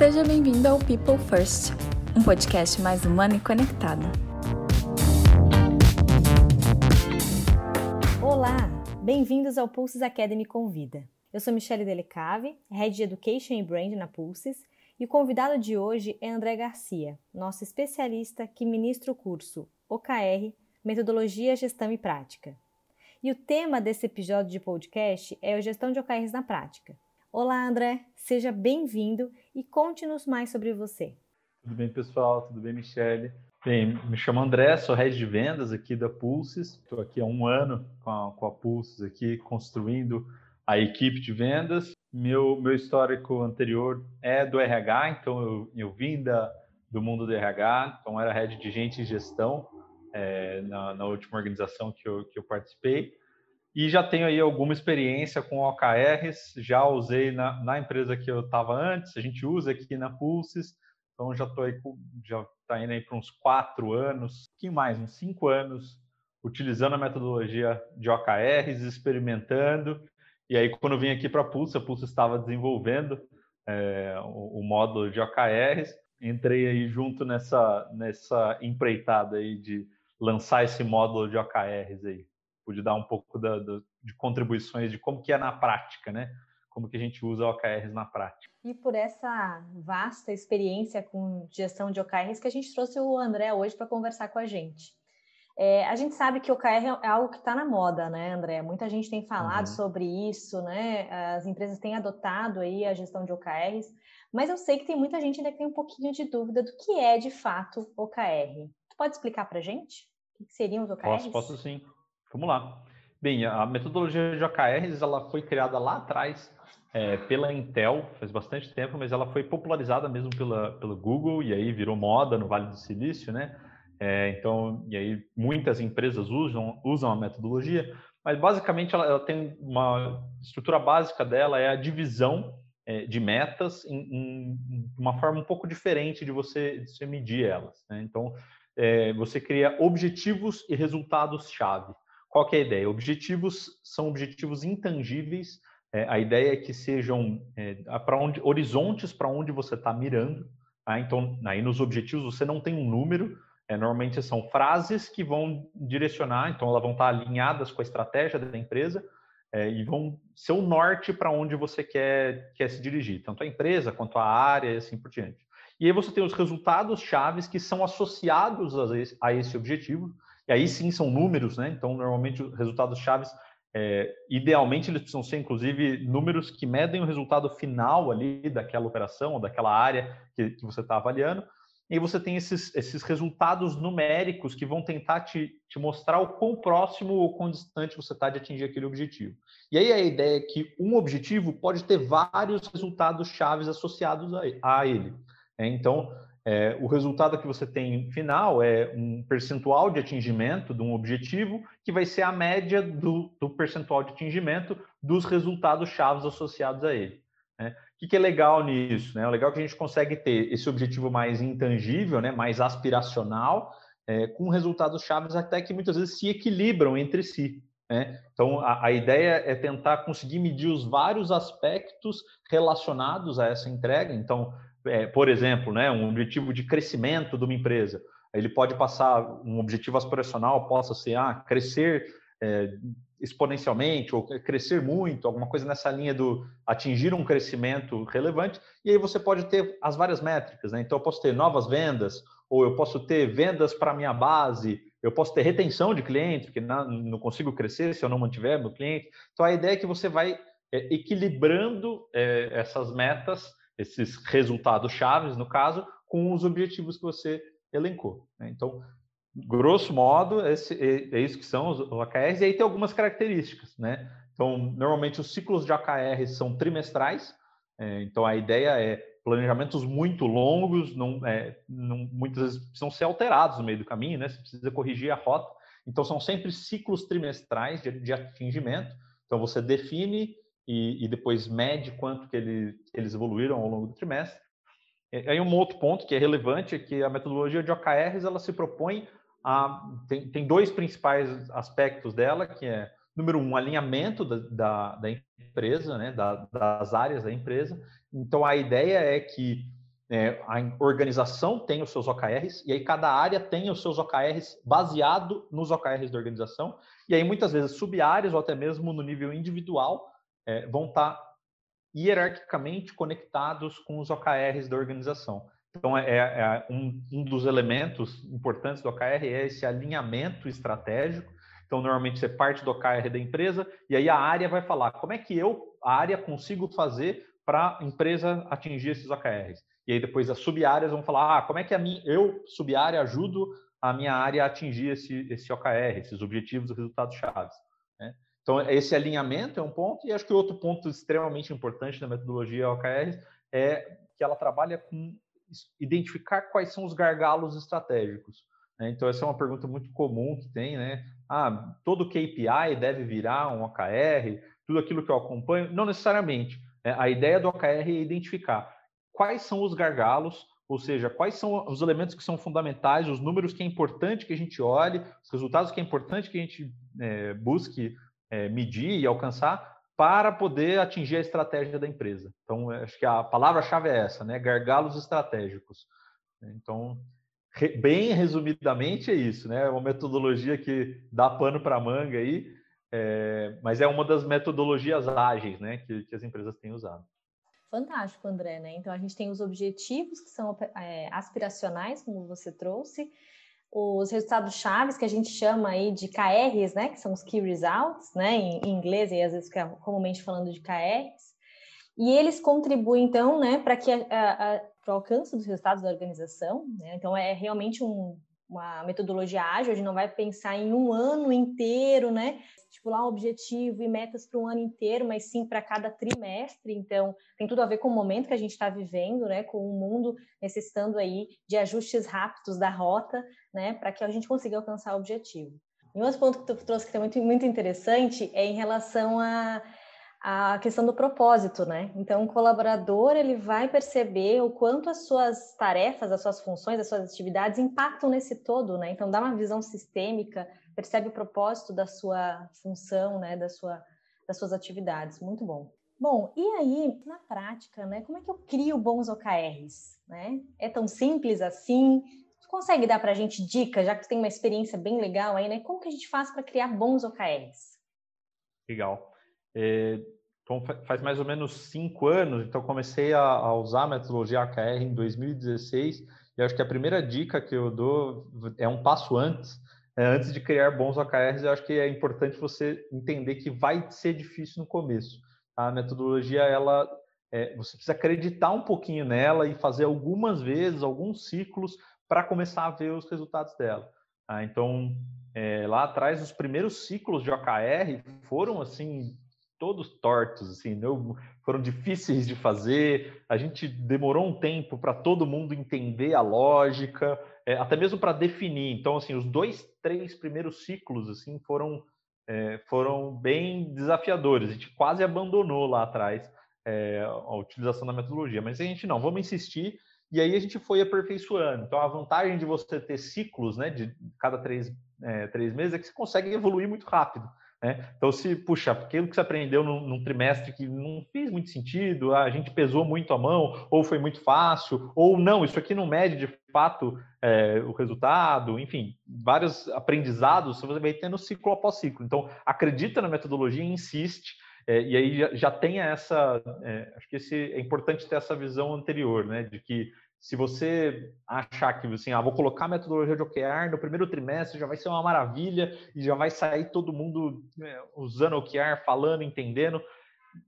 Seja bem-vindo ao People First, um podcast mais humano e conectado. Olá, bem-vindos ao Pulses Academy Convida. Eu sou Michelle Delecave, Head de Education e Brand na Pulses, e o convidado de hoje é André Garcia, nosso especialista que ministra o curso OKR, Metodologia, Gestão e Prática. E o tema desse episódio de podcast é a gestão de OKRs na prática. Olá, André, seja bem-vindo e conte-nos mais sobre você. Tudo bem, pessoal? Tudo bem, Michele? Bem, me chamo André, sou head de vendas aqui da Pulses. Estou aqui há um ano com a, com a Pulses aqui, construindo a equipe de vendas. Meu, meu histórico anterior é do RH, então eu, eu vim da, do mundo do RH, então era head de gente e gestão é, na, na, última organização que eu, que eu participei. E já tenho aí alguma experiência com OKRs, já usei na, na empresa que eu estava antes, a gente usa aqui na Pulses, então já estou aí, já está indo aí para uns quatro anos, um pouquinho mais, uns cinco anos, utilizando a metodologia de OKRs, experimentando, e aí quando vim aqui para a Pulse, a Pulse estava desenvolvendo é, o, o módulo de OKRs, entrei aí junto nessa, nessa empreitada aí de lançar esse módulo de OKRs aí pude dar um pouco da, da, de contribuições de como que é na prática, né? Como que a gente usa OKRs na prática. E por essa vasta experiência com gestão de OKRs que a gente trouxe o André hoje para conversar com a gente. É, a gente sabe que o OKR é algo que está na moda, né, André? Muita gente tem falado uhum. sobre isso, né? As empresas têm adotado aí a gestão de OKRs, mas eu sei que tem muita gente ainda que tem um pouquinho de dúvida do que é de fato OKR. Tu pode explicar para gente o que seriam os OKRs? Posso, posso sim. Vamos lá. Bem, a metodologia de OKRs ela foi criada lá atrás é, pela Intel, faz bastante tempo, mas ela foi popularizada mesmo pela, pelo Google e aí virou moda no Vale do Silício, né? É, então, e aí muitas empresas usam, usam a metodologia, mas basicamente ela, ela tem uma estrutura básica dela é a divisão é, de metas em, em, uma forma um pouco diferente de você, de você medir elas. Né? Então, é, você cria objetivos e resultados-chave. Qual que é a ideia? Objetivos são objetivos intangíveis. É, a ideia é que sejam é, para onde horizontes para onde você está mirando. Tá? Então, aí nos objetivos você não tem um número. É, normalmente são frases que vão direcionar. Então, elas vão estar tá alinhadas com a estratégia da empresa é, e vão ser o norte para onde você quer, quer se dirigir, tanto a empresa quanto a área e assim por diante. E aí você tem os resultados chaves que são associados a esse, a esse objetivo. E aí sim são números, né? Então, normalmente, os resultados chaves, é, idealmente, eles precisam ser, inclusive, números que medem o resultado final ali daquela operação ou daquela área que, que você está avaliando. E você tem esses, esses resultados numéricos que vão tentar te, te mostrar o quão próximo ou quão distante você está de atingir aquele objetivo. E aí a ideia é que um objetivo pode ter vários resultados chaves associados a, ele. É, então, é, o resultado que você tem final é um percentual de atingimento de um objetivo, que vai ser a média do, do percentual de atingimento dos resultados chaves associados a ele. Né? O que, que, é legal nisso? Né? O legal é que a gente consegue ter esse objetivo mais intangível, né? mais aspiracional, é, com resultados chaves até que muitas vezes se equilibram entre si. Né? Então, a, a, ideia é tentar conseguir medir os vários aspectos relacionados a essa entrega. Então, é, por exemplo, né, um objetivo de crescimento de uma empresa. Ele pode passar, um objetivo aspiracional possa ser ah, crescer é, exponencialmente ou crescer muito, alguma coisa nessa linha do atingir um crescimento relevante. E aí você pode ter as várias métricas. Né? Então, eu posso ter novas vendas, ou eu posso ter vendas para minha base, eu posso ter retenção de clientes, porque não, consigo crescer se eu não mantiver meu cliente. Então, a ideia é que você vai é, equilibrando é, essas metas esses resultados chaves, no caso, com os objetivos que você elencou. Né? Então, grosso modo, esse, é, isso que são os OKRs, e aí tem algumas características. Né? Então, normalmente os ciclos de OKR são trimestrais, é, então a ideia é planejamentos muito longos, não, é, não, muitas vezes precisam ser alterados no meio do caminho, né? você precisa corrigir a rota. Então, são sempre ciclos trimestrais de, de atingimento. Então, você define e, e depois mede quanto que ele, eles evoluíram ao longo do trimestre. E aí um outro ponto que é relevante é que a metodologia de OKRs ela se propõe a tem, tem dois principais aspectos dela que é número um alinhamento da, da, da empresa, né, da, das áreas da empresa. Então a ideia é que é, a organização tem os seus OKRs e aí cada área tem os seus OKRs baseado nos OKRs da organização e aí muitas vezes sub-áreas ou até mesmo no nível individual é, vão estar tá hierarquicamente conectados com os OKRs da organização. Então, é, é um, um, dos elementos importantes do OKR é esse alinhamento estratégico. Então, normalmente você parte do OKR da empresa e aí a área vai falar como é que eu, a área, consigo fazer para a empresa atingir esses OKRs. E aí depois as sub-áreas vão falar, ah, como é que a minha, eu, sub-área, ajudo a minha área a atingir esse, esse OKR, esses objetivos e resultados chaves. Né? Então, esse alinhamento é um ponto, e acho que outro ponto extremamente importante da metodologia OKR é que ela trabalha com identificar quais são os gargalos estratégicos. Né? Então, essa é uma pergunta muito comum que tem, né? Ah, todo KPI deve virar um OKR, tudo aquilo que eu acompanho? Não necessariamente. Né? A ideia do OKR é identificar quais são os gargalos, ou seja, quais são os elementos que são fundamentais, os números que é importante que a gente olhe, os resultados que é importante que a gente é, busque é, medir e alcançar para poder atingir a estratégia da empresa. Então, acho que a palavra-chave é essa, né? Gargalos estratégicos. Então, re, bem resumidamente é isso, né? É uma metodologia que dá pano para manga aí, é, mas é uma das metodologias ágeis, né? Que, que as empresas têm usado. Fantástico, André, né? Então a gente tem os objetivos que são é, aspiracionais, como você trouxe, os resultados chaves que a gente chama aí de KRs, né? Que são os Key Results, né? Em, inglês e às vezes comumente falando de KRs. E eles contribuem então, né, para que para o alcance dos resultados da organização. Né? Então é realmente um, uma metodologia ágil, a gente não vai pensar em um ano inteiro, né? Estipular um objetivo e metas para um ano inteiro, mas sim para cada trimestre. Então, tem tudo a ver com o momento que a gente está vivendo, né? Com o mundo necessitando aí de ajustes rápidos da rota, né? Para que a gente consiga alcançar o objetivo. E um outro ponto que tu trouxe que é muito, muito interessante é em relação a a questão do propósito, né? Então, o colaborador ele vai perceber o quanto as suas tarefas, as suas funções, as suas atividades impactam nesse todo, né? Então, dá uma visão sistêmica, percebe o propósito da sua função, né? Da sua, das suas atividades. Muito bom. Bom, e aí, na prática, né? Como é que eu crio bons OKRs, né? É tão simples assim? Tu consegue dar para a gente dicas, já que tu tem uma experiência bem legal aí, né? Como que a gente faz para criar bons OKRs? Legal. Então, faz mais ou menos cinco anos, então comecei a, a usar a metodologia AKR em 2016, e acho que a primeira dica que eu dou é um passo antes, é, antes de criar bons OKRs, eu acho que é importante você entender que vai ser difícil no começo. A metodologia, ela, é, você precisa acreditar um pouquinho nela e fazer algumas vezes, alguns ciclos, para começar a ver os resultados dela. Ah, então, é, lá atrás, os primeiros ciclos de OKR foram, assim, todos tortos, assim, não, foram difíceis de fazer. A gente demorou um tempo para todo mundo entender a lógica, é, até mesmo para definir. Então, assim, os dois, três primeiros ciclos, assim, foram é, foram bem desafiadores. A gente quase abandonou lá atrás é, a utilização da metodologia, mas a gente não, vamos insistir. E aí a gente foi aperfeiçoando. Então, a vantagem de você ter ciclos, né, de cada três, é, três meses, é que você consegue evoluir muito rápido. Né? Então, se, puxa, aquilo que você aprendeu num, num, trimestre que não fez muito sentido, a gente pesou muito a mão, ou foi muito fácil, ou não, isso aqui não mede de fato é, o resultado, enfim, vários aprendizados você vai tendo ciclo após ciclo. Então, acredita na metodologia e insiste, é, e aí já, já tenha essa. É, acho que esse, é importante ter essa visão anterior, né, de que se você achar que assim, ah, vou colocar a metodologia de OKR no primeiro trimestre, já vai ser uma maravilha e já vai sair todo mundo né, usando OKR, falando, entendendo.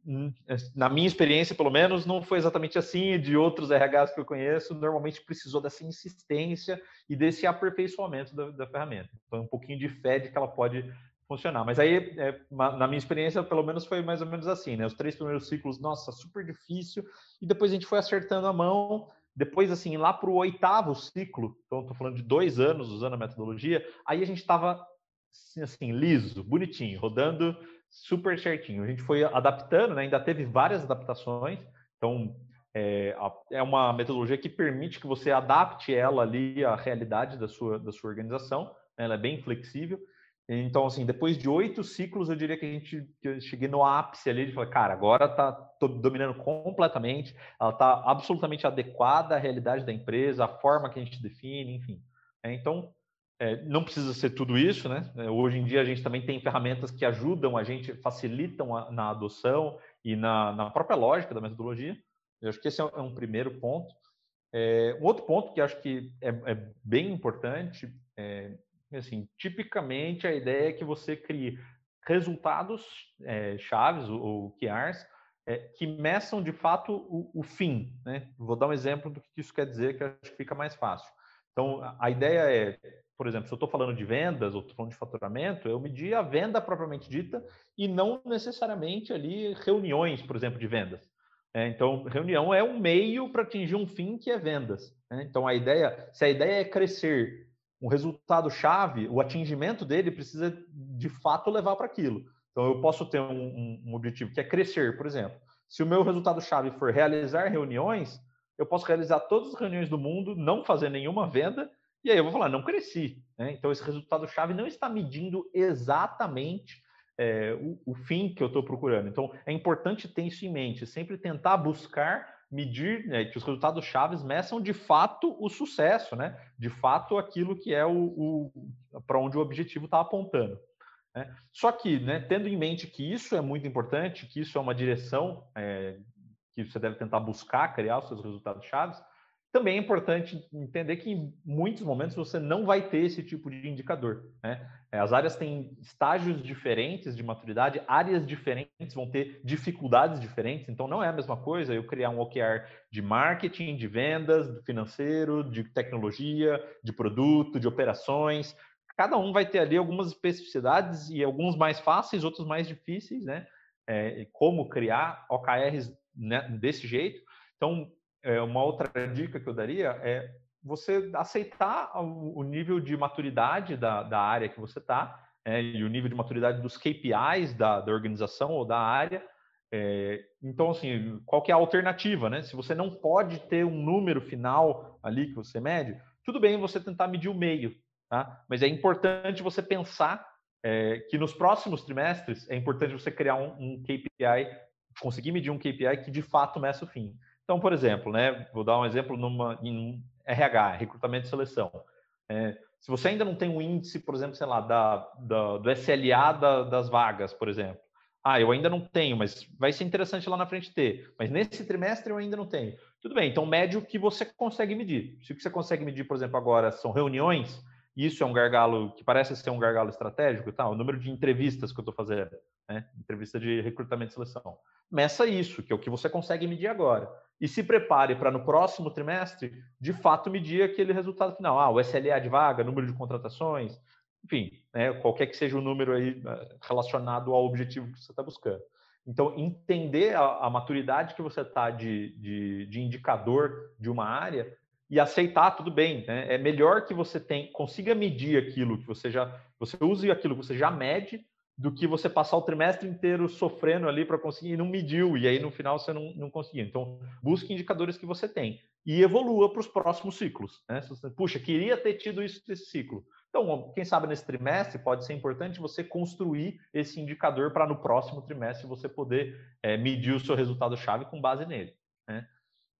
Hum, na minha experiência, pelo menos, não foi exatamente assim. De outros RHs que eu conheço, normalmente precisou dessa insistência e desse aperfeiçoamento da, da ferramenta. Então, um pouquinho de fé de que ela pode funcionar. Mas aí, é, na minha experiência, pelo menos foi mais ou menos assim, né? Os três primeiros ciclos, nossa, super difícil, e depois a gente foi acertando a mão depois, assim, lá para o oitavo ciclo, então estou falando de dois anos usando a metodologia, aí a gente estava assim, assim, liso, bonitinho, rodando super certinho. A gente foi adaptando, né? ainda teve várias adaptações, então é, é, uma metodologia que permite que você adapte ela ali à realidade da sua, da sua organização, né? ela é bem flexível. Então, assim, depois de oito ciclos, eu diria que a gente que eu cheguei no ápice ali de falar, cara, agora tá dominando completamente, ela está absolutamente adequada à realidade da empresa, à forma que a gente define, enfim. É, então, é, não precisa ser tudo isso, né? É, hoje em dia a gente também tem ferramentas que ajudam a gente, facilitam a, na adoção e na, na, própria lógica da metodologia. Eu acho que esse é um é primeiro ponto. É, um outro ponto que acho que é, bem importante assim, tipicamente a ideia é que você crie resultados é, chaves ou, QRs é, que meçam de fato o, o, fim. Né? Vou dar um exemplo do que isso quer dizer, que acho que fica mais fácil. Então, a ideia é, por exemplo, se eu estou falando de vendas ou estou falando de faturamento, eu medir a venda propriamente dita e não necessariamente ali reuniões, por exemplo, de vendas. É, então, reunião é um meio para atingir um fim que é vendas. Né? Então, a ideia, se a ideia é crescer um resultado chave, o atingimento dele precisa de fato levar para aquilo. Então, eu posso ter um, um, objetivo que é crescer, por exemplo. Se o meu resultado chave for realizar reuniões, eu posso realizar todas as reuniões do mundo, não fazer nenhuma venda, e aí eu vou falar, não cresci. Né? Então, esse resultado chave não está medindo exatamente é, o, o fim que eu estou procurando. Então, é importante ter isso em mente, sempre tentar buscar medir, né, que os resultados chaves meçam de fato o sucesso, né? De fato aquilo que é o, o para onde o objetivo está apontando. Né? Só que, né, tendo em mente que isso é muito importante, que isso é uma direção é, que você deve tentar buscar criar os seus resultados chaves, também é importante entender que em muitos momentos você não vai ter esse tipo de indicador. Né? É, as áreas têm estágios diferentes de maturidade, áreas diferentes vão ter dificuldades diferentes, então não é a mesma coisa eu criar um OKR de marketing, de vendas, de financeiro, de tecnologia, de produto, de operações. Cada um vai ter ali algumas especificidades e alguns mais fáceis, outros mais difíceis, né? É, como criar OKRs né, desse jeito. Então, é, uma outra dica que eu daria é você aceitar o nível de maturidade da, da área que você está é, e o nível de maturidade dos KPIs da, da organização ou da área. É, então, assim, qual que é a alternativa, né? Se você não pode ter um número final ali que você mede, tudo bem você tentar medir o meio, tá? Mas é importante você pensar é, que nos próximos trimestres é importante você criar um, um KPI, conseguir medir um KPI que de fato meça o fim. Então, por exemplo, né, vou dar um exemplo numa, em RH, recrutamento e seleção. É, se você ainda não tem um índice, por exemplo, sei lá, da, da do SLA da, das vagas, por exemplo. Ah, eu ainda não tenho, mas vai ser interessante lá na frente ter. Mas nesse trimestre eu ainda não tenho. Tudo bem, então mede o que você consegue medir. Se o que você consegue medir, por exemplo, agora são reuniões, isso é um gargalo que parece ser um gargalo estratégico, tá? o número de entrevistas que eu estou fazendo, né? entrevista de recrutamento e seleção. Meça isso, que é o que você consegue medir agora e se prepare para no próximo trimestre, de fato, medir aquele resultado final. Ah, o SLA de vaga, número de contratações, enfim, né, qualquer que seja o número aí eh, relacionado ao objetivo que você está buscando. Então, entender a, a maturidade que você está de, de, de, indicador de uma área e aceitar, tudo bem. Né? É melhor que você tem, consiga medir aquilo que você já, você use aquilo que você já mede do que você passar o trimestre inteiro sofrendo ali para conseguir e não mediu, e aí no final você não, não conseguiu. Então, busque indicadores que você tem e evolua para os próximos ciclos. Né? Você, puxa, queria ter tido isso nesse ciclo. Então, quem sabe nesse trimestre pode ser importante você construir esse indicador para no próximo trimestre você poder é, medir o seu resultado-chave com base nele. Né?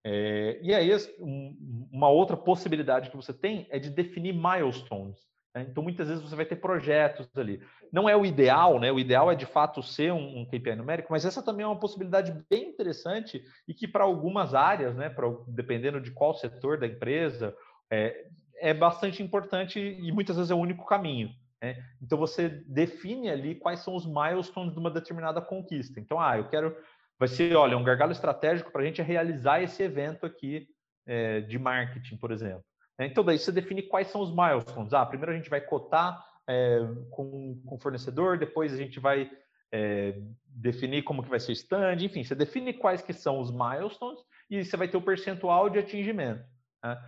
É, e aí, um, uma outra possibilidade que você tem é de definir milestones. Né? Então, muitas vezes você vai ter projetos ali. Não é o ideal, né? O ideal é de fato ser um, um KPI numérico, mas essa também é uma possibilidade bem interessante e que para algumas áreas, né? Pra, dependendo de qual setor da empresa, é, é bastante importante e muitas vezes é o único caminho. Né? Então você define ali quais são os milestones de uma determinada conquista. Então, ah, eu quero, vai ser, olha, um gargalo estratégico para a gente é realizar esse evento aqui é, de marketing, por exemplo. Né? Então, daí você define quais são os milestones. Ah, primeiro a gente vai cotar é, com, com o fornecedor, depois a gente vai é, definir como que vai ser o stand, enfim, você define quais que são os milestones e você vai ter o percentual de atingimento. Né?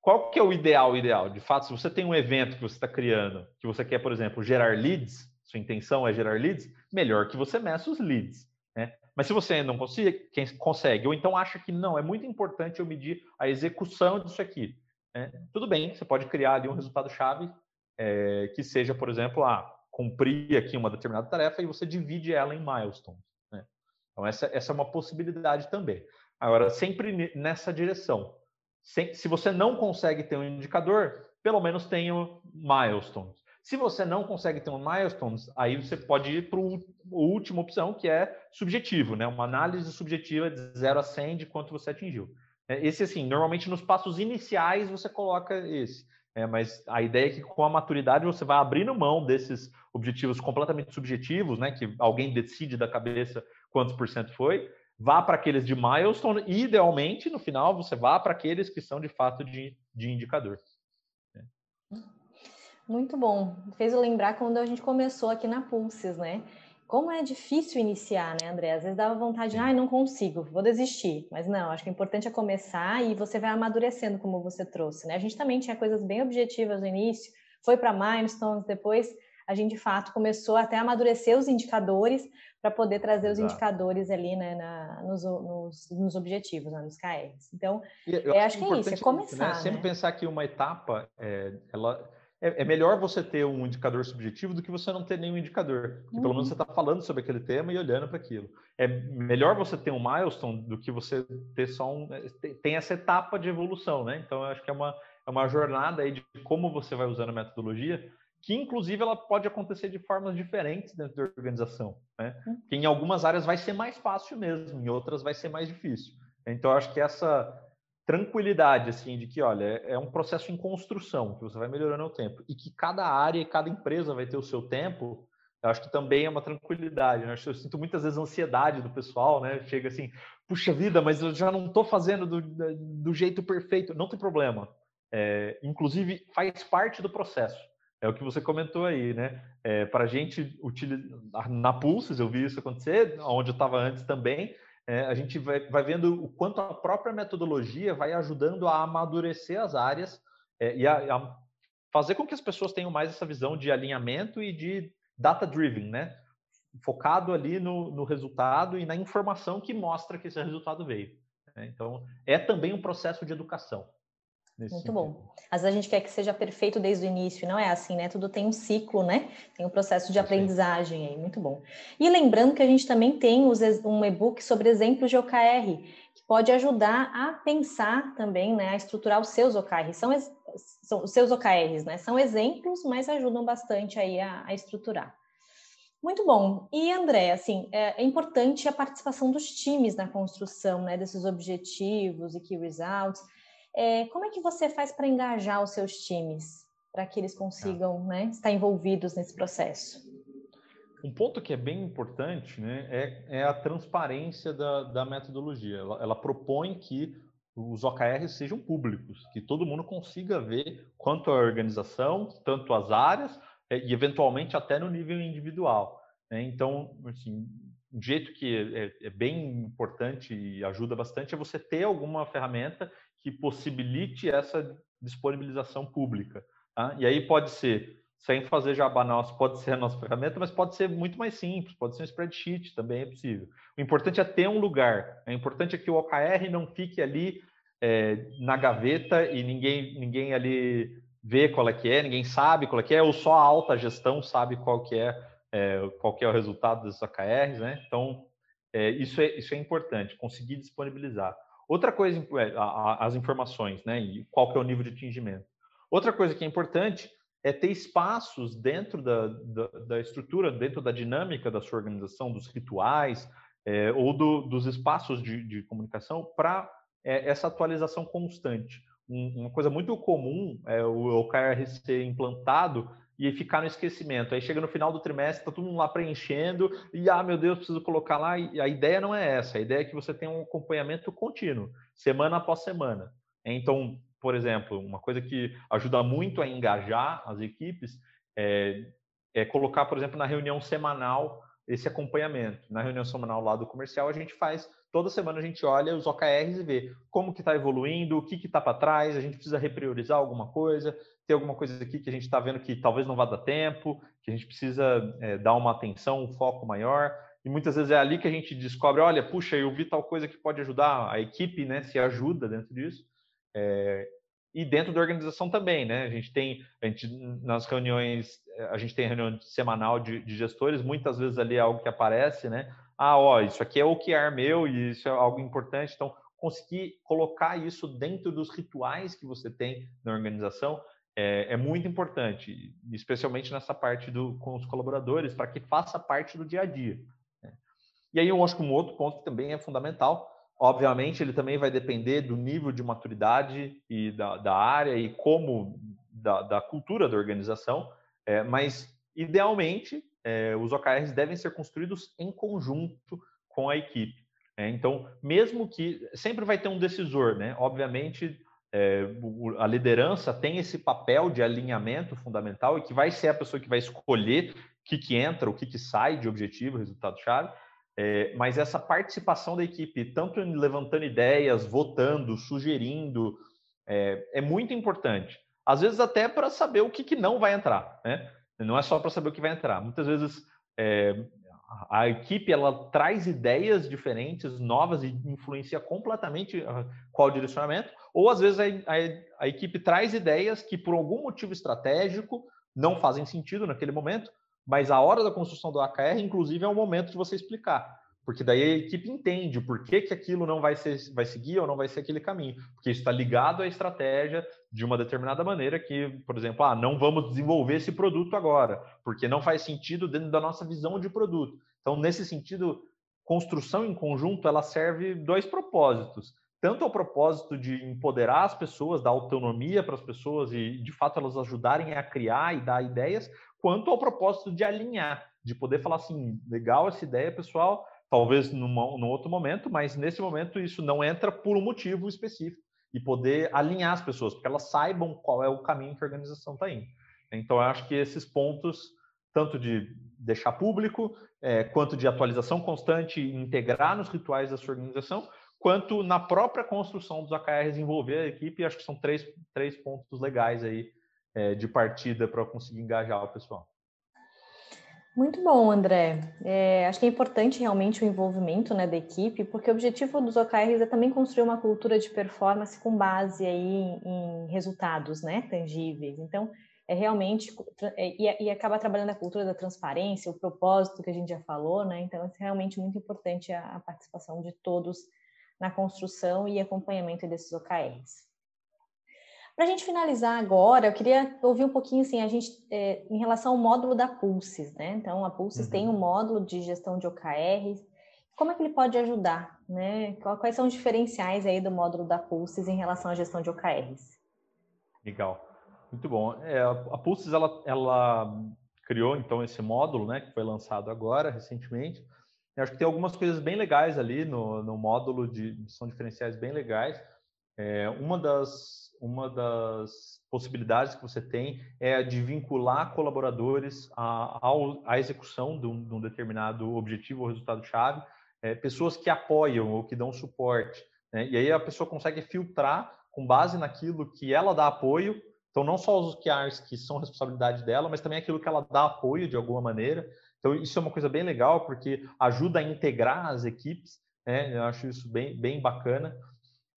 Qual que é o ideal ideal? De fato, se você tem um evento que você está criando, que você quer, por exemplo, gerar leads, sua intenção é gerar leads, melhor que você meça os leads. Né? Mas se você não consegue, quem consegue, ou então acha que não, é muito importante eu medir a execução disso aqui. É, tudo bem, você pode criar ali um resultado-chave é, que seja, por exemplo, ah, cumprir aqui uma determinada tarefa e você divide ela em milestones. Né? Então, essa, essa é uma possibilidade também. Agora, sempre nessa direção. Se você não consegue ter um indicador, pelo menos tenha milestones. Se você não consegue ter um milestones, aí você pode ir para a última opção, que é subjetivo, né? Uma análise subjetiva de 0 a 100 de quanto você atingiu. É, esse, assim, normalmente nos passos iniciais você coloca esse. É, mas a ideia é que com a maturidade você vai abrindo mão desses objetivos completamente subjetivos, né? Que alguém decide da cabeça quantos por cento foi, vá para aqueles de milestone e, idealmente, no final, você vá para aqueles que são de fato de, de indicador. Muito bom. Fez eu lembrar quando a gente começou aqui na Pulses, né? Como é difícil iniciar, né, André? Às vezes dava vontade, ai, ah, não consigo, vou desistir. Mas não, acho que o importante é começar e você vai amadurecendo, como você trouxe, né? A gente também tinha coisas bem objetivas no início, foi para milestones, depois a gente de fato começou até a amadurecer os indicadores para poder trazer Exato. os indicadores ali né, na, nos, nos, nos, objetivos, né, nos KRs. Então, eu, é, acho que é isso, é começar. Né? Sempre né? pensar que uma etapa, é, ela, é, é, melhor você ter um indicador subjetivo do que você não ter nenhum indicador. Porque uhum. pelo menos você está falando sobre aquele tema e olhando para aquilo. É melhor você ter um milestone do que você ter só um. É, tem essa etapa de evolução, né? Então, eu acho que é uma, é uma jornada aí de como você vai usando a metodologia que inclusive ela pode acontecer de formas diferentes dentro da organização, né? Hum. Que em algumas áreas vai ser mais fácil mesmo, em outras vai ser mais difícil. Então acho que essa tranquilidade assim de que, olha, é, é um processo em construção, que você vai melhorando o tempo e que cada área e cada empresa vai ter o seu tempo, eu acho que também é uma tranquilidade. Né? Eu sinto muitas vezes ansiedade do pessoal, né? Chega assim, puxa vida, mas eu já não estou fazendo do, do jeito perfeito. Não tem problema. É, inclusive, faz parte do processo. É o que você comentou aí, né? É, para a gente utilizar na Pulses, eu vi isso acontecer, onde eu estava antes também. É, a gente vai, vai, vendo o quanto a própria metodologia vai ajudando a amadurecer as áreas é, e a, a, fazer com que as pessoas tenham mais essa visão de alinhamento e de data-driven, né? Focado ali no, no, resultado e na informação que mostra que esse resultado veio. Né? Então, é também um processo de educação. Muito sentido. bom. Às vezes a gente quer que seja perfeito desde o início, não é assim, né? Tudo tem um ciclo, né? Tem um processo de aprendizagem aí, muito bom. E lembrando que a gente também tem um e-book sobre exemplos de OKR, que pode ajudar a pensar também, né? A estruturar os seus OKRs. São, são os seus OKRs, né? São exemplos, mas ajudam bastante aí a, a estruturar. Muito bom. E André, assim, é, é, importante a participação dos times na construção, né? Desses objetivos e key results. É, como é que você faz para engajar os seus times, para que eles consigam né, estar envolvidos nesse processo? Um ponto que é bem importante né, é, é a transparência da, da metodologia. Ela, ela, propõe que os OKRs sejam públicos, que todo mundo consiga ver quanto a organização, tanto as áreas, é, e eventualmente até no nível individual. Né? Então, assim, um jeito que é, é, bem importante e ajuda bastante é você ter alguma ferramenta que possibilite essa disponibilização pública. Tá? E aí pode ser, sem fazer jabá nosso, pode ser a nossa ferramenta, mas pode ser muito mais simples, pode ser um spreadsheet, também é possível. O importante é ter um lugar, é importante é que o OKR não fique ali é, na gaveta e ninguém, ninguém ali vê qual é que é, ninguém sabe qual é que é, ou só a alta gestão sabe qual que é, é qual que é o resultado dos OKRs, né? Então, é, isso, é, isso é importante, conseguir disponibilizar. Outra coisa, é, as informações, né? E qual que é o nível de atingimento. Outra coisa que é importante é ter espaços dentro da, da, da estrutura, dentro da dinâmica da sua organização, dos rituais é, ou do, dos espaços de, de comunicação para é, essa atualização constante. Um, uma coisa muito comum é o OKR ser implantado e ficar no esquecimento. Aí chega no final do trimestre, está todo mundo lá preenchendo, e ah, meu Deus, preciso colocar lá. E a ideia não é essa, a ideia é que você tenha um acompanhamento contínuo, semana após semana. Então, por exemplo, uma coisa que ajuda muito a engajar as equipes é, é colocar, por exemplo, na reunião semanal esse acompanhamento. Na reunião semanal lá do comercial, a gente faz, toda semana a gente olha os OKRs e vê como que está evoluindo, o que está para trás, a gente precisa repriorizar alguma coisa, tem alguma coisa aqui que a gente está vendo que talvez não vá dar tempo, que a gente precisa é, dar uma atenção, um foco maior. E muitas vezes é ali que a gente descobre, olha, puxa, eu vi tal coisa que pode ajudar, a equipe né, se ajuda dentro disso. É, e dentro da organização também, né? A gente tem, a gente, nas reuniões, a gente tem reunião semanal de, de, gestores, muitas vezes ali é algo que aparece, né? Ah, ó, isso aqui é o que é meu e isso é algo importante. Então, conseguir colocar isso dentro dos rituais que você tem na organização é, é muito importante, especialmente nessa parte do, com os colaboradores, para que faça parte do dia a dia. Né? E aí eu acho que um outro ponto que também é fundamental Obviamente, ele também vai depender do nível de maturidade e da, da área e como da, da, cultura da organização, é, mas idealmente é, os OKRs devem ser construídos em conjunto com a equipe. É, então, mesmo que sempre vai ter um decisor, né? Obviamente, é, a liderança tem esse papel de alinhamento fundamental e que vai ser a pessoa que vai escolher o que, que entra, o que, que sai de objetivo, resultado-chave, é, mas essa participação da equipe, tanto levantando ideias, votando, sugerindo, é, é muito importante. Às vezes até para saber o que, que, não vai entrar, né? Não é só para saber o que vai entrar. Muitas vezes é, a equipe ela traz ideias diferentes, novas e influencia completamente ah, qual direcionamento. Ou às vezes a, a, a equipe traz ideias que por algum motivo estratégico não fazem sentido naquele momento, mas a hora da construção do AKR, inclusive, é o momento de você explicar. Porque daí a equipe entende por que, que aquilo não vai, ser, vai seguir ou não vai ser aquele caminho. Porque isso está ligado à estratégia de uma determinada maneira que, por exemplo, ah, não vamos desenvolver esse produto agora, porque não faz sentido dentro da nossa visão de produto. Então, nesse sentido, construção em conjunto, ela serve dois propósitos. Tanto ao propósito de empoderar as pessoas, dar autonomia para as pessoas e, de fato, elas ajudarem a criar e dar ideias, quanto ao propósito de alinhar, de poder falar assim, legal essa ideia, pessoal, talvez num, num outro momento, mas nesse momento isso não entra por um motivo específico e poder alinhar as pessoas, porque elas saibam qual é o caminho que a organização está indo. Então, eu acho que esses pontos, tanto de deixar público, é, quanto de atualização constante integrar nos rituais da sua organização, quanto na própria construção dos AKRs envolver a equipe, acho que são três, três pontos legais aí é, de partida para conseguir engajar o pessoal. Muito bom, André. É, acho que é importante realmente o envolvimento né, da equipe, porque o objetivo dos OKRs é também construir uma cultura de performance com base aí em, resultados né, tangíveis. Então, é realmente é, e, e, acaba trabalhando a cultura da transparência, o propósito que a gente já falou, né? Então, é realmente muito importante a, a participação de todos na construção e acompanhamento desses OKRs. Para a gente finalizar agora, eu queria ouvir um pouquinho assim, a gente é, em relação ao módulo da Pulses, né? Então, a Pulses uhum. tem um módulo de gestão de OKRs. Como é que ele pode ajudar, né? Quais são os diferenciais aí do módulo da Pulses em relação à gestão de OKRs? Legal, muito bom. É, a Pulses ela, ela criou então esse módulo, né? Que foi lançado agora recentemente. Eu acho que tem algumas coisas bem legais ali no, no módulo de são diferenciais bem legais. É, uma das uma das possibilidades que você tem é a de vincular colaboradores à, à execução de um, de um, determinado objetivo ou resultado-chave, é, pessoas que apoiam ou que dão suporte. Né? E aí a pessoa consegue filtrar com base naquilo que ela dá apoio, então não só os OKRs que são responsabilidade dela, mas também aquilo que ela dá apoio de alguma maneira. Então isso é uma coisa bem legal, porque ajuda a integrar as equipes, né? eu acho isso bem, bem bacana.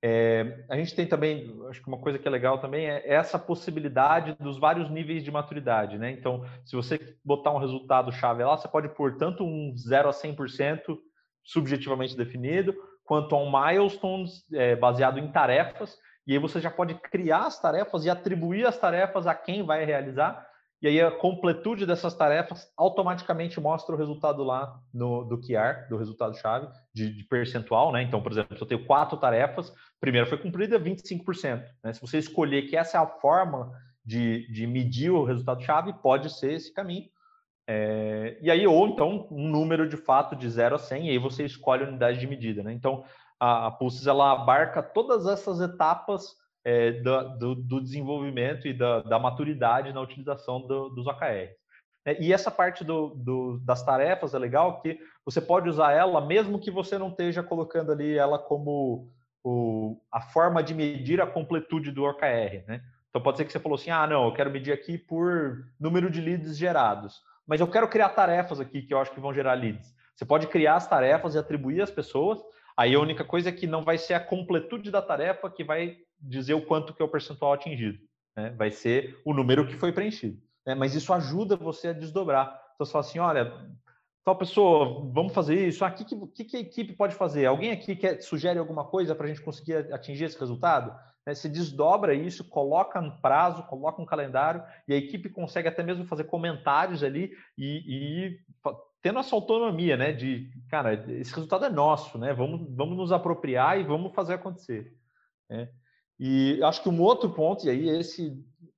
É, a gente tem também, acho que uma coisa que é legal também é essa possibilidade dos vários níveis de maturidade, né? Então, se você botar um resultado chave lá, você pode pôr tanto um 0 a 100% subjetivamente definido, quanto a um milestones é, baseado em tarefas, e aí você já pode criar as tarefas e atribuir as tarefas a quem vai realizar, e aí a completude dessas tarefas automaticamente mostra o resultado lá no, do QR, do resultado-chave, de, de, percentual, né? Então, por exemplo, se eu tenho quatro tarefas, primeira foi cumprida 25%. Né? Se você escolher que essa é a forma de, de medir o resultado-chave, pode ser esse caminho. É, e aí, ou então, um número de fato de 0 a 100, e aí você escolhe a unidade de medida, né? Então, a, a Pulses, ela abarca todas essas etapas é, do, do, desenvolvimento e da, da, maturidade na utilização do, dos OKRs. É, e essa parte do, das tarefas é legal que você pode usar ela mesmo que você não esteja colocando ali ela como o, a forma de medir a completude do OKR, né? Então pode ser que você falou assim, ah, não, eu quero medir aqui por número de leads gerados, mas eu quero criar tarefas aqui que eu acho que vão gerar leads. Você pode criar as tarefas e atribuir às pessoas. Aí a única coisa é que não vai ser a completude da tarefa que vai dizer o quanto que é o percentual atingido, né? vai ser o número que foi preenchido. Né? Mas isso ajuda você a desdobrar. Então, você fala assim, olha, tal pessoa, vamos fazer isso. Ah, o que, que, que, a equipe pode fazer? Alguém aqui quer, sugere alguma coisa para a gente conseguir atingir esse resultado? Né? Se desdobra isso, coloca um prazo, coloca um calendário e a equipe consegue até mesmo fazer comentários ali e, e tendo essa autonomia, né? De, cara, esse resultado é nosso, né? Vamos, vamos nos apropriar e vamos fazer acontecer. Né? E acho que um outro ponto, e aí esse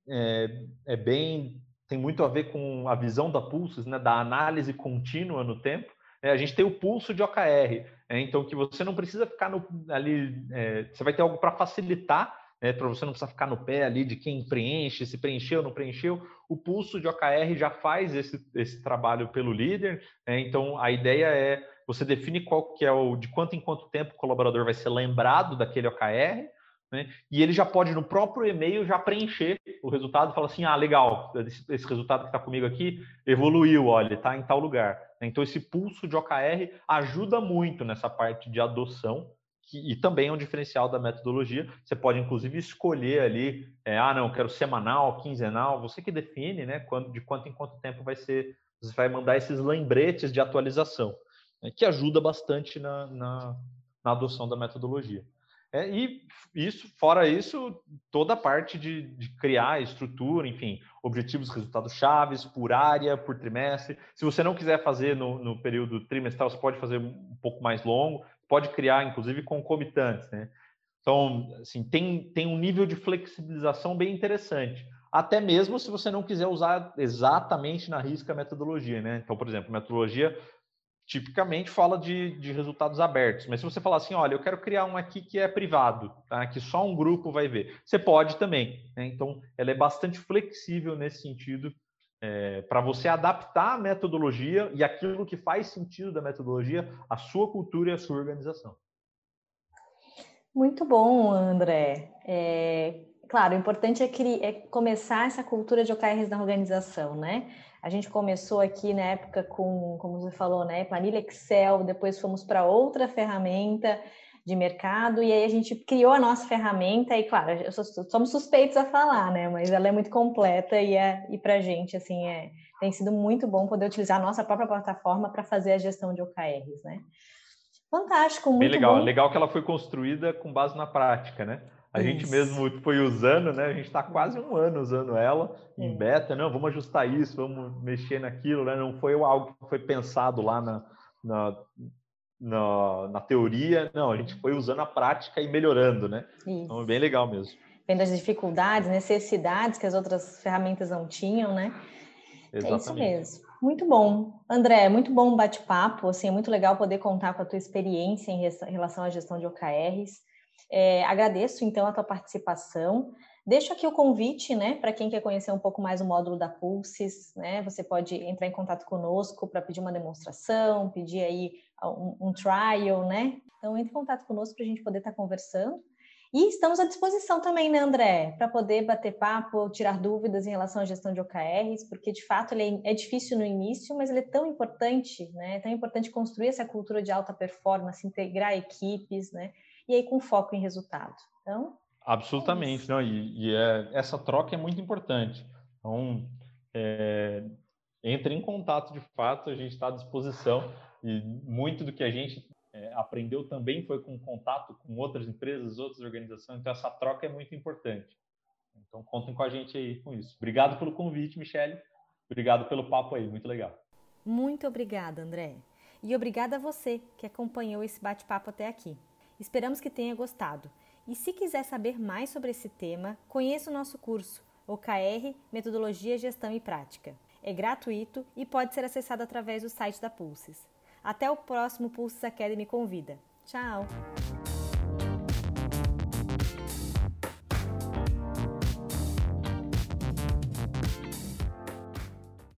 é, é bem tem muito a ver com a visão da Pulses, né, da análise contínua no tempo. É, a gente tem o pulso de OKR, é, então que você não precisa ficar no, ali, é, você vai ter algo para facilitar, né, para você não precisar ficar no pé ali de quem preenche, se preencheu, não preencheu. O pulso de OKR já faz esse, esse trabalho pelo líder, né, então a ideia é você define qual que é o de quanto em quanto tempo o colaborador vai ser lembrado daquele OKR, né? E ele já pode, no próprio e-mail, já preencher o resultado e falar assim: ah, legal, esse, esse resultado que está comigo aqui evoluiu, olha, está em tal lugar. Então, esse pulso de OKR ajuda muito nessa parte de adoção, que, e também é um diferencial da metodologia. Você pode, inclusive, escolher ali: é, ah, não, quero semanal, quinzenal, você que define né, quando, de quanto em quanto tempo vai ser, você vai mandar esses lembretes de atualização, né, que ajuda bastante na, na, na adoção da metodologia. É, e isso, fora isso, toda a parte de, de criar estrutura, enfim, objetivos, resultados chaves por área, por trimestre. Se você não quiser fazer no, no período trimestral, você pode fazer um pouco mais longo, pode criar, inclusive, concomitantes, né? Então, assim, tem, tem um nível de flexibilização bem interessante. Até mesmo se você não quiser usar exatamente na risca a metodologia, né? Então, por exemplo, metodologia tipicamente fala de, de resultados abertos. Mas se você falar assim, olha, eu quero criar um aqui que é privado, tá? que só um grupo vai ver, você pode também. Né? Então, ela é bastante flexível nesse sentido, é, para você adaptar a metodologia e aquilo que faz sentido da metodologia, a sua cultura e a sua organização. Muito bom, André. É, claro, o importante é, criar, é começar essa cultura de OKRs na organização, né? A gente começou aqui na época com, como você falou, né, planilha Excel, depois fomos para outra ferramenta de mercado e aí a gente criou a nossa ferramenta e claro, sou, somos suspeitos a falar, né, mas ela é muito completa e é e para a gente assim é tem sido muito bom poder utilizar a nossa própria plataforma para fazer a gestão de OKRs, né? Fantástico, muito Bem legal. Bom. Legal que ela foi construída com base na prática, né? A Isso. gente mesmo foi usando, né? A gente está quase um ano usando ela em é. beta. Não, vamos ajustar isso, vamos mexer naquilo, né? Não foi algo que foi pensado lá na, na, na, na teoria. Não, a gente foi usando a prática e melhorando, né? Isso. Então, é bem legal mesmo. Vendo as dificuldades, necessidades que as outras ferramentas não tinham, né? Exatamente. É isso mesmo. Muito bom. André, muito bom bate-papo. Assim, é muito legal poder contar com a tua experiência em relação à gestão de OKRs. É, agradeço então a tua participação. Deixo aqui o convite, né, para quem quer conhecer um pouco mais o módulo da Pulses, né? Você pode entrar em contato conosco para pedir uma demonstração, pedir aí um, um, trial, né? Então entre em contato conosco para a gente poder estar tá conversando. E estamos à disposição também, né, André, para poder bater papo, tirar dúvidas em relação à gestão de OKRs, porque de fato ele é, é difícil no início, mas ele é tão importante, né? É tão importante construir essa cultura de alta performance, integrar equipes, né? E aí com foco em resultado. Então, absolutamente, é não. E, e é, essa troca é muito importante. Então, é, entre em contato de fato, a gente está à disposição e muito do que a gente é, aprendeu também foi com contato com outras empresas, outras organizações. Então, essa troca é muito importante. Então, contem com a gente aí com isso. Obrigado pelo convite, Michele. Obrigado pelo papo aí, muito legal. Muito obrigada, André. E obrigada a você que acompanhou esse bate-papo até aqui. Esperamos que tenha gostado. E se quiser saber mais sobre esse tema, conheça o nosso curso OKR Metodologia, Gestão e Prática. É gratuito e pode ser acessado através do site da Pulses. Até o próximo Pulses Academy Convida. Tchau!